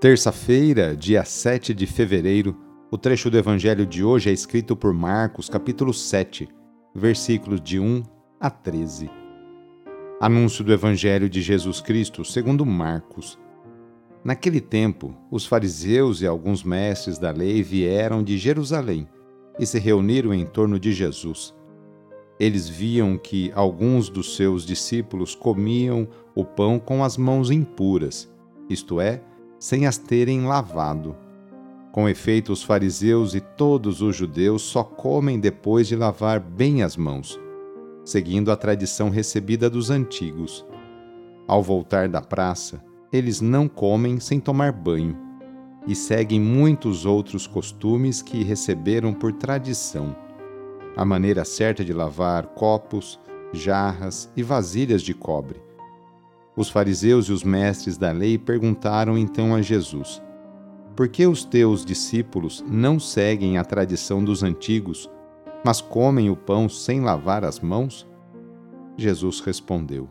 Terça-feira, dia 7 de fevereiro, o trecho do evangelho de hoje é escrito por Marcos, capítulo 7, versículos de 1 a 13. Anúncio do evangelho de Jesus Cristo, segundo Marcos. Naquele tempo, os fariseus e alguns mestres da lei vieram de Jerusalém e se reuniram em torno de Jesus. Eles viam que alguns dos seus discípulos comiam o pão com as mãos impuras, isto é, sem as terem lavado. Com efeito, os fariseus e todos os judeus só comem depois de lavar bem as mãos, seguindo a tradição recebida dos antigos. Ao voltar da praça, eles não comem sem tomar banho e seguem muitos outros costumes que receberam por tradição. A maneira certa de lavar copos, jarras e vasilhas de cobre os fariseus e os mestres da lei perguntaram então a Jesus: Por que os teus discípulos não seguem a tradição dos antigos, mas comem o pão sem lavar as mãos? Jesus respondeu: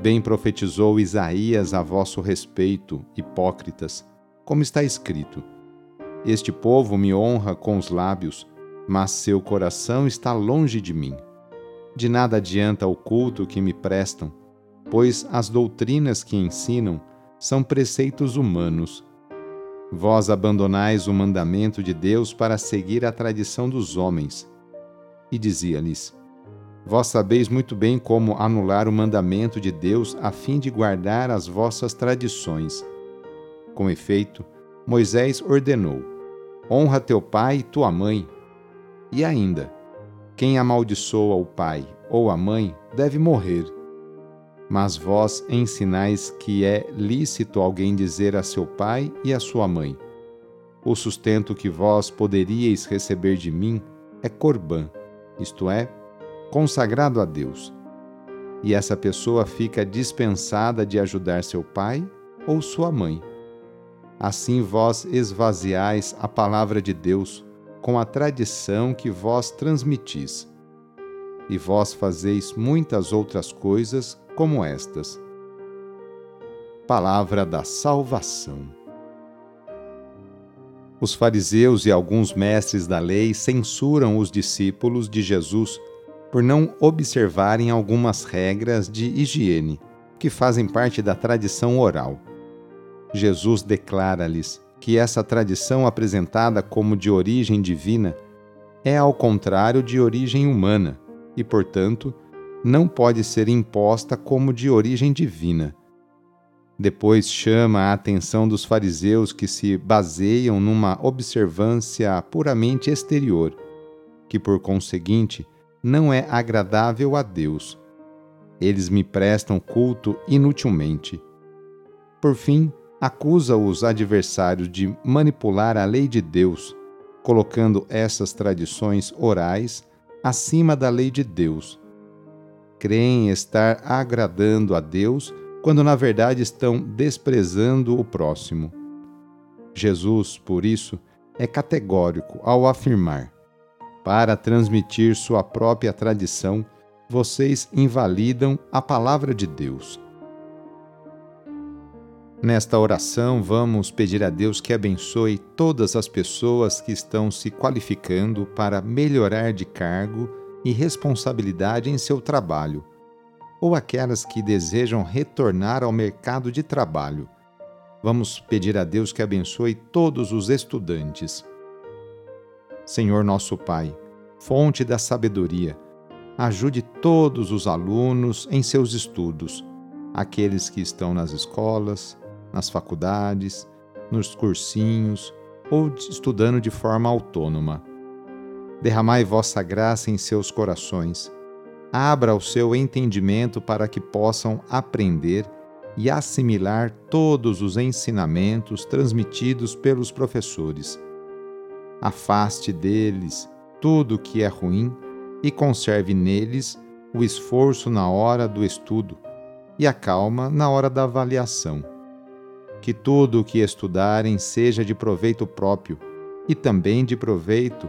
Bem profetizou Isaías a vosso respeito, hipócritas, como está escrito: Este povo me honra com os lábios, mas seu coração está longe de mim. De nada adianta o culto que me prestam pois as doutrinas que ensinam são preceitos humanos. Vós abandonais o mandamento de Deus para seguir a tradição dos homens. E dizia-lhes: Vós sabeis muito bem como anular o mandamento de Deus a fim de guardar as vossas tradições. Com efeito, Moisés ordenou: Honra teu pai e tua mãe. E ainda: Quem amaldiçoa o pai ou a mãe deve morrer. Mas vós ensinais que é lícito alguém dizer a seu pai e a sua mãe: O sustento que vós poderíeis receber de mim é corbã, isto é, consagrado a Deus. E essa pessoa fica dispensada de ajudar seu pai ou sua mãe. Assim vós esvaziais a palavra de Deus com a tradição que vós transmitis. E vós fazeis muitas outras coisas como estas. Palavra da Salvação. Os fariseus e alguns mestres da lei censuram os discípulos de Jesus por não observarem algumas regras de higiene que fazem parte da tradição oral. Jesus declara-lhes que essa tradição apresentada como de origem divina é ao contrário de origem humana e, portanto, não pode ser imposta como de origem divina. Depois chama a atenção dos fariseus que se baseiam numa observância puramente exterior, que por conseguinte não é agradável a Deus. Eles me prestam culto inutilmente. Por fim, acusa os adversários de manipular a lei de Deus, colocando essas tradições orais acima da lei de Deus creem estar agradando a Deus quando na verdade estão desprezando o próximo. Jesus, por isso, é categórico ao afirmar: para transmitir sua própria tradição, vocês invalidam a palavra de Deus. Nesta oração, vamos pedir a Deus que abençoe todas as pessoas que estão se qualificando para melhorar de cargo e responsabilidade em seu trabalho, ou aquelas que desejam retornar ao mercado de trabalho. vamos pedir a Deus que abençoe todos os estudantes. Senhor nosso Pai, fonte da sabedoria, ajude todos os alunos em seus estudos, aqueles que estão nas escolas, nas faculdades, nos cursinhos ou estudando de forma autônoma. Derramai vossa graça em seus corações. Abra o seu entendimento para que possam aprender e assimilar todos os ensinamentos transmitidos pelos professores. Afaste deles tudo o que é ruim e conserve neles o esforço na hora do estudo e a calma na hora da avaliação. Que tudo o que estudarem seja de proveito próprio e também de proveito